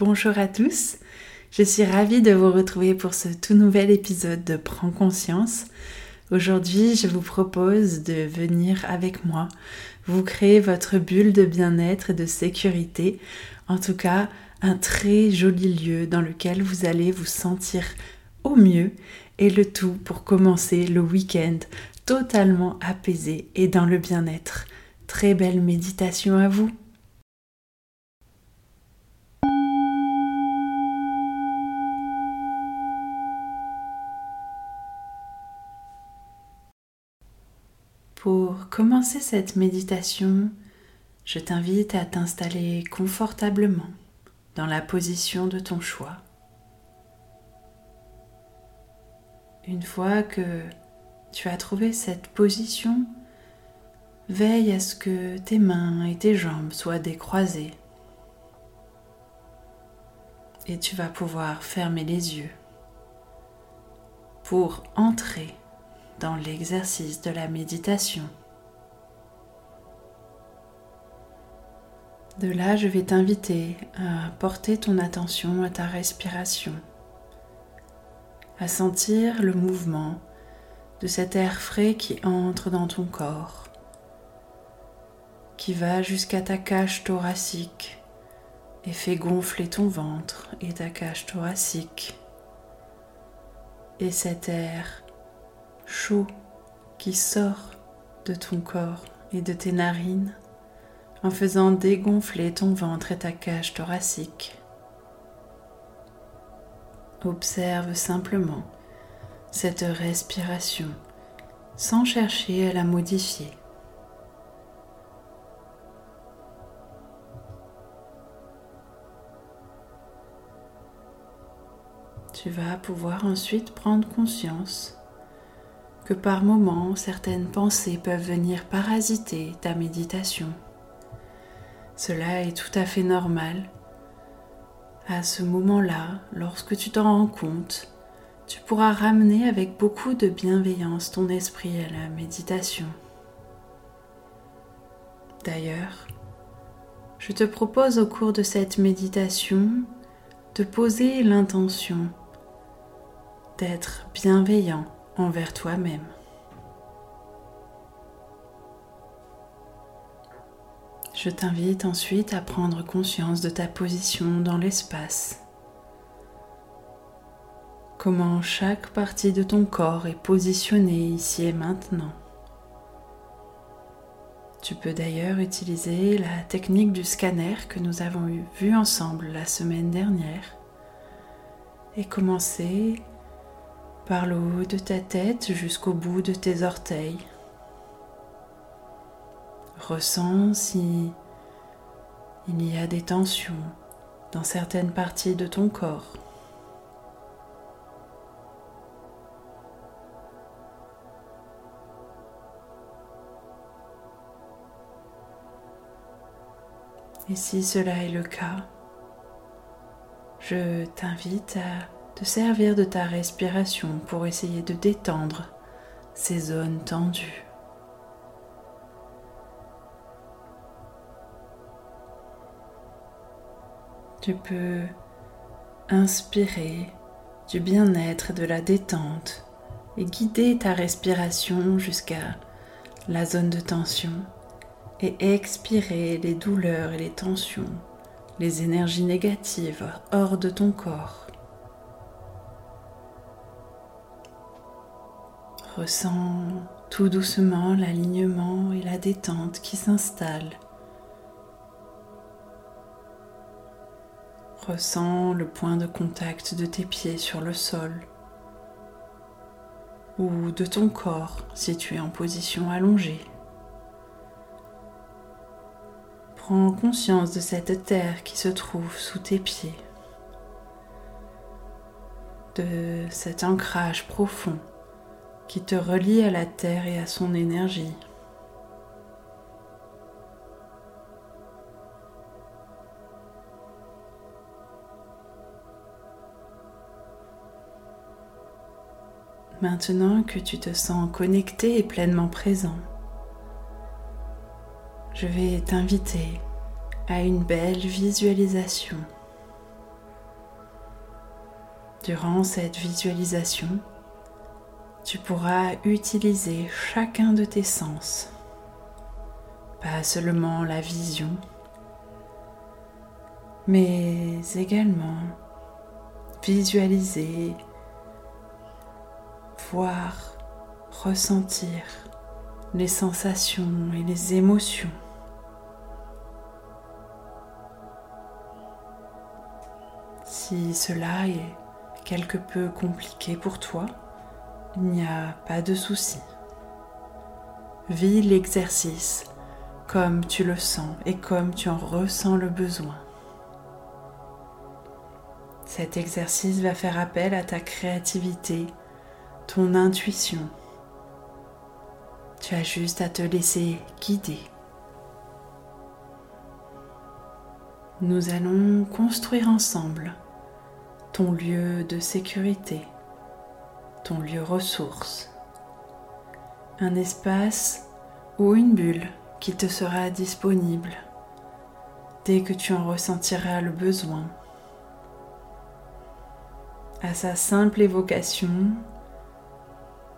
Bonjour à tous, je suis ravie de vous retrouver pour ce tout nouvel épisode de Prends conscience. Aujourd'hui, je vous propose de venir avec moi vous créer votre bulle de bien-être et de sécurité, en tout cas un très joli lieu dans lequel vous allez vous sentir au mieux et le tout pour commencer le week-end totalement apaisé et dans le bien-être. Très belle méditation à vous. Pour commencer cette méditation, je t'invite à t'installer confortablement dans la position de ton choix. Une fois que tu as trouvé cette position, Veille à ce que tes mains et tes jambes soient décroisées. Et tu vas pouvoir fermer les yeux pour entrer dans l'exercice de la méditation. De là, je vais t'inviter à porter ton attention à ta respiration, à sentir le mouvement de cet air frais qui entre dans ton corps qui va jusqu'à ta cage thoracique et fait gonfler ton ventre et ta cage thoracique. Et cet air chaud qui sort de ton corps et de tes narines en faisant dégonfler ton ventre et ta cage thoracique. Observe simplement cette respiration sans chercher à la modifier. tu vas pouvoir ensuite prendre conscience que par moments certaines pensées peuvent venir parasiter ta méditation. Cela est tout à fait normal. À ce moment-là, lorsque tu t'en rends compte, tu pourras ramener avec beaucoup de bienveillance ton esprit à la méditation. D'ailleurs, je te propose au cours de cette méditation de poser l'intention d'être bienveillant envers toi-même. Je t'invite ensuite à prendre conscience de ta position dans l'espace. Comment chaque partie de ton corps est positionnée ici et maintenant. Tu peux d'ailleurs utiliser la technique du scanner que nous avons vue ensemble la semaine dernière et commencer par le haut de ta tête jusqu'au bout de tes orteils. Ressens si il y a des tensions dans certaines parties de ton corps. Et si cela est le cas, je t'invite à te servir de ta respiration pour essayer de détendre ces zones tendues. Tu peux inspirer du bien-être et de la détente et guider ta respiration jusqu'à la zone de tension et expirer les douleurs et les tensions, les énergies négatives hors de ton corps. Ressens tout doucement l'alignement et la détente qui s'installent. Ressens le point de contact de tes pieds sur le sol ou de ton corps si tu es en position allongée. Prends conscience de cette terre qui se trouve sous tes pieds, de cet ancrage profond qui te relie à la terre et à son énergie. Maintenant que tu te sens connecté et pleinement présent, je vais t'inviter à une belle visualisation. Durant cette visualisation, tu pourras utiliser chacun de tes sens, pas seulement la vision, mais également visualiser, voir, ressentir les sensations et les émotions. Si cela est quelque peu compliqué pour toi, il n'y a pas de souci. Vis l'exercice comme tu le sens et comme tu en ressens le besoin. Cet exercice va faire appel à ta créativité, ton intuition. Tu as juste à te laisser guider. Nous allons construire ensemble ton lieu de sécurité, ton lieu ressource, un espace ou une bulle qui te sera disponible dès que tu en ressentiras le besoin. À sa simple évocation,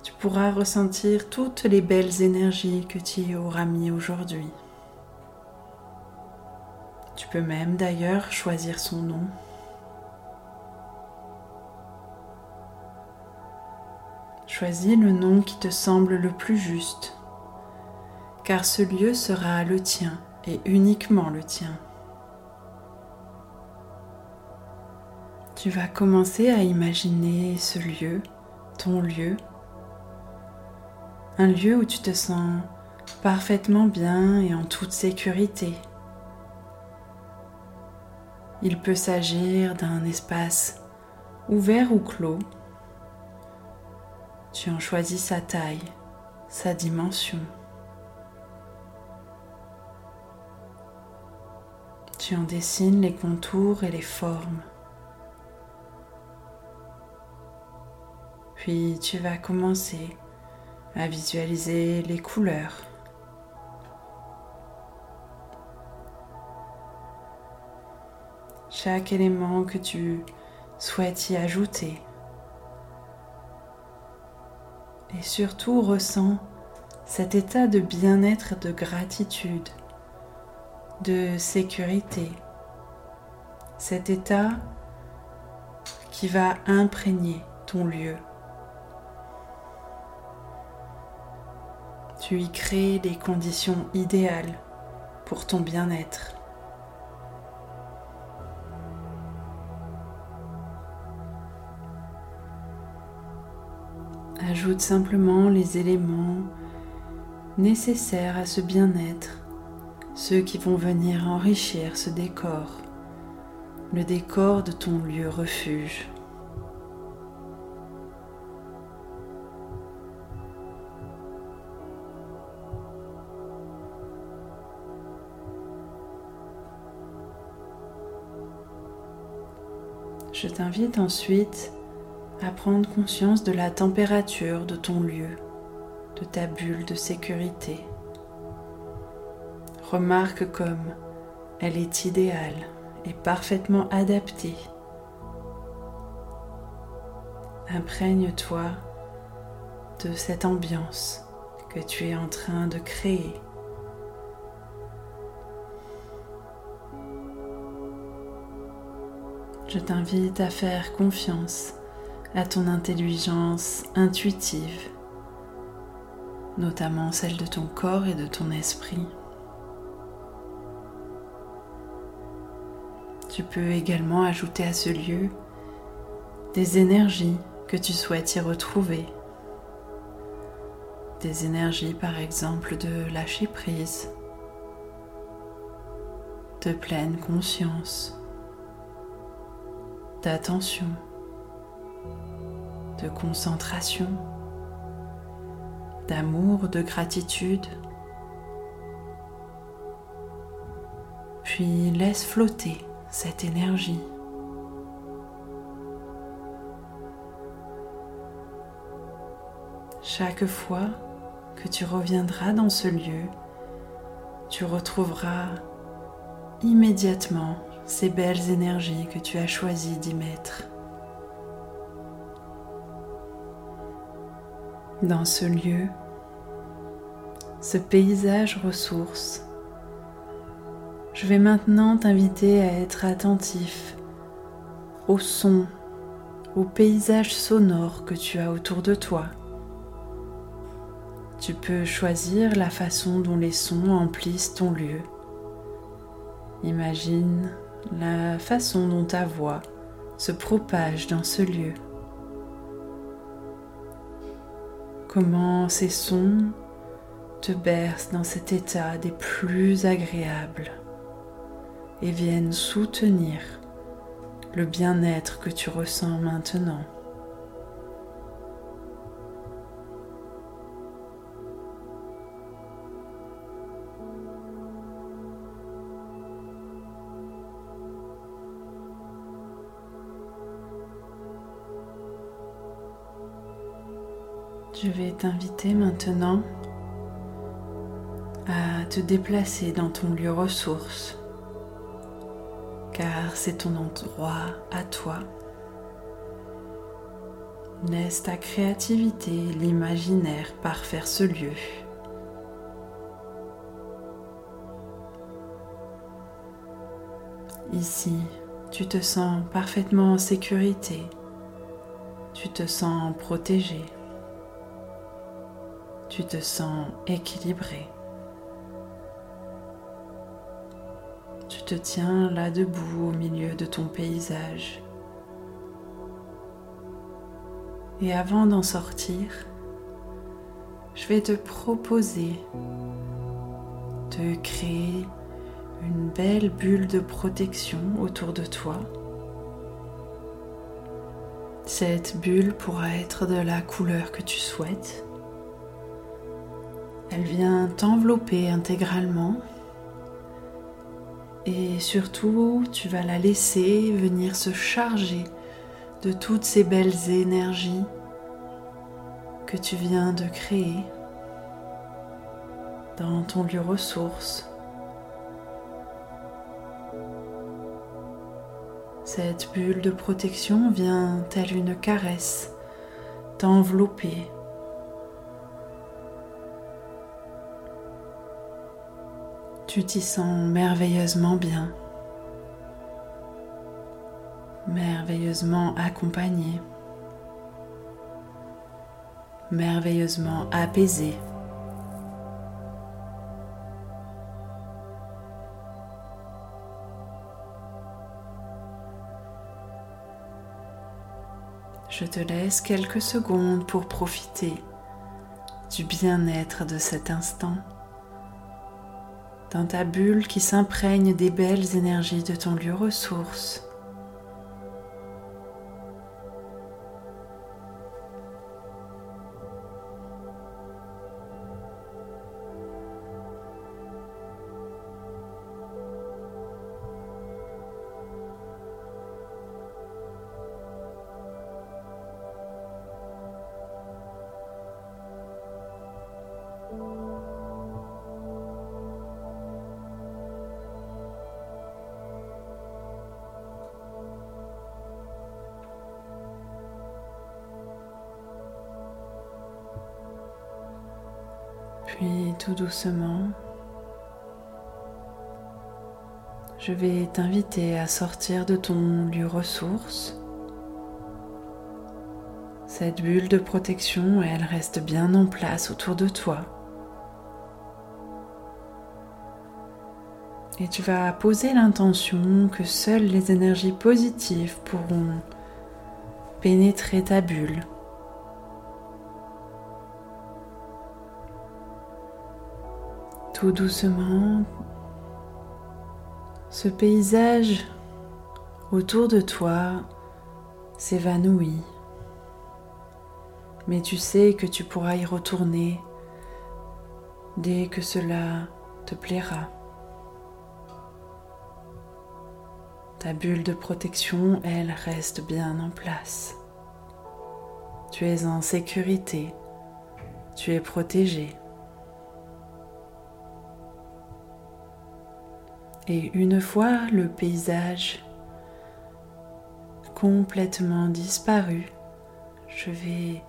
tu pourras ressentir toutes les belles énergies que tu y auras mis aujourd'hui. Tu peux même d'ailleurs choisir son nom. Choisis le nom qui te semble le plus juste, car ce lieu sera le tien et uniquement le tien. Tu vas commencer à imaginer ce lieu, ton lieu, un lieu où tu te sens parfaitement bien et en toute sécurité. Il peut s'agir d'un espace ouvert ou clos tu en choisis sa taille, sa dimension. Tu en dessines les contours et les formes. Puis tu vas commencer à visualiser les couleurs. Chaque élément que tu souhaites y ajouter et surtout ressens cet état de bien-être, de gratitude, de sécurité, cet état qui va imprégner ton lieu. Tu y crées les conditions idéales pour ton bien-être. Ajoute simplement les éléments nécessaires à ce bien-être, ceux qui vont venir enrichir ce décor, le décor de ton lieu refuge. Je t'invite ensuite à prendre conscience de la température de ton lieu, de ta bulle de sécurité. Remarque comme elle est idéale et parfaitement adaptée. Imprègne-toi de cette ambiance que tu es en train de créer. Je t'invite à faire confiance à ton intelligence intuitive, notamment celle de ton corps et de ton esprit. Tu peux également ajouter à ce lieu des énergies que tu souhaites y retrouver. Des énergies par exemple de lâcher prise, de pleine conscience, d'attention, de concentration, d'amour, de gratitude. Puis laisse flotter cette énergie. Chaque fois que tu reviendras dans ce lieu, tu retrouveras immédiatement ces belles énergies que tu as choisi d'y mettre. Dans ce lieu, ce paysage ressource, je vais maintenant t'inviter à être attentif au son, au paysage sonore que tu as autour de toi. Tu peux choisir la façon dont les sons emplissent ton lieu. Imagine la façon dont ta voix se propage dans ce lieu. Comment ces sons te bercent dans cet état des plus agréables et viennent soutenir le bien-être que tu ressens maintenant. Je vais t'inviter maintenant à te déplacer dans ton lieu ressource, car c'est ton endroit à toi. Laisse ta créativité l'imaginaire parfaire ce lieu. Ici, tu te sens parfaitement en sécurité, tu te sens protégé tu te sens équilibré. Tu te tiens là debout au milieu de ton paysage. Et avant d'en sortir, je vais te proposer de créer une belle bulle de protection autour de toi. Cette bulle pourra être de la couleur que tu souhaites. Elle vient t'envelopper intégralement et surtout tu vas la laisser venir se charger de toutes ces belles énergies que tu viens de créer dans ton lieu ressource. Cette bulle de protection vient telle une caresse t'envelopper Tu t'y sens merveilleusement bien, merveilleusement accompagné, merveilleusement apaisé. Je te laisse quelques secondes pour profiter du bien-être de cet instant dans ta bulle qui s'imprègne des belles énergies de ton lieu ressource. Puis tout doucement, je vais t'inviter à sortir de ton lieu ressource. Cette bulle de protection, elle reste bien en place autour de toi. Et tu vas poser l'intention que seules les énergies positives pourront pénétrer ta bulle tout doucement, Ce paysage autour de toi s'évanouit, mais tu sais que tu pourras y retourner dès que cela te plaira. Ta bulle de protection, elle, reste bien en place. Tu es en sécurité, tu es protégé. Et une fois le paysage complètement disparu, je vais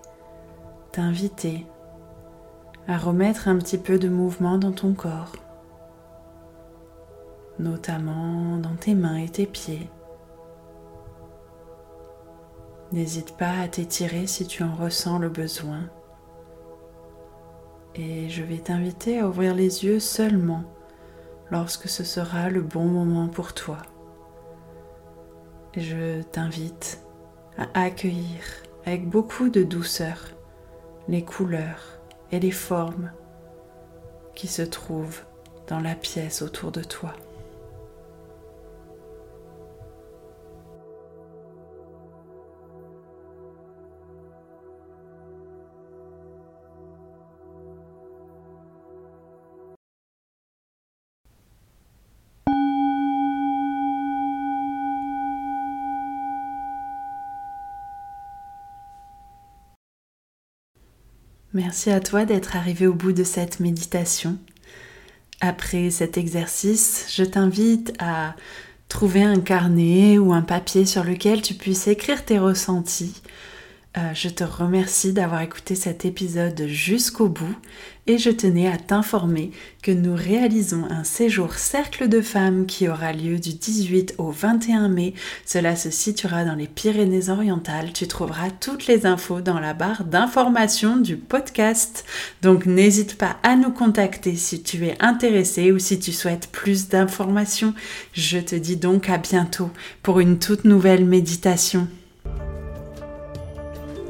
t'inviter à remettre un petit peu de mouvement dans ton corps notamment dans tes mains et tes pieds. N'hésite pas à t'étirer si tu en ressens le besoin. Et je vais t'inviter à ouvrir les yeux seulement lorsque ce sera le bon moment pour toi. Je t'invite à accueillir avec beaucoup de douceur les couleurs et les formes qui se trouvent dans la pièce autour de toi. Merci à toi d'être arrivé au bout de cette méditation. Après cet exercice, je t'invite à trouver un carnet ou un papier sur lequel tu puisses écrire tes ressentis euh, je te remercie d'avoir écouté cet épisode jusqu'au bout et je tenais à t'informer que nous réalisons un séjour cercle de femmes qui aura lieu du 18 au 21 mai. Cela se situera dans les Pyrénées-Orientales. Tu trouveras toutes les infos dans la barre d'information du podcast. Donc n'hésite pas à nous contacter si tu es intéressé ou si tu souhaites plus d'informations. Je te dis donc à bientôt pour une toute nouvelle méditation.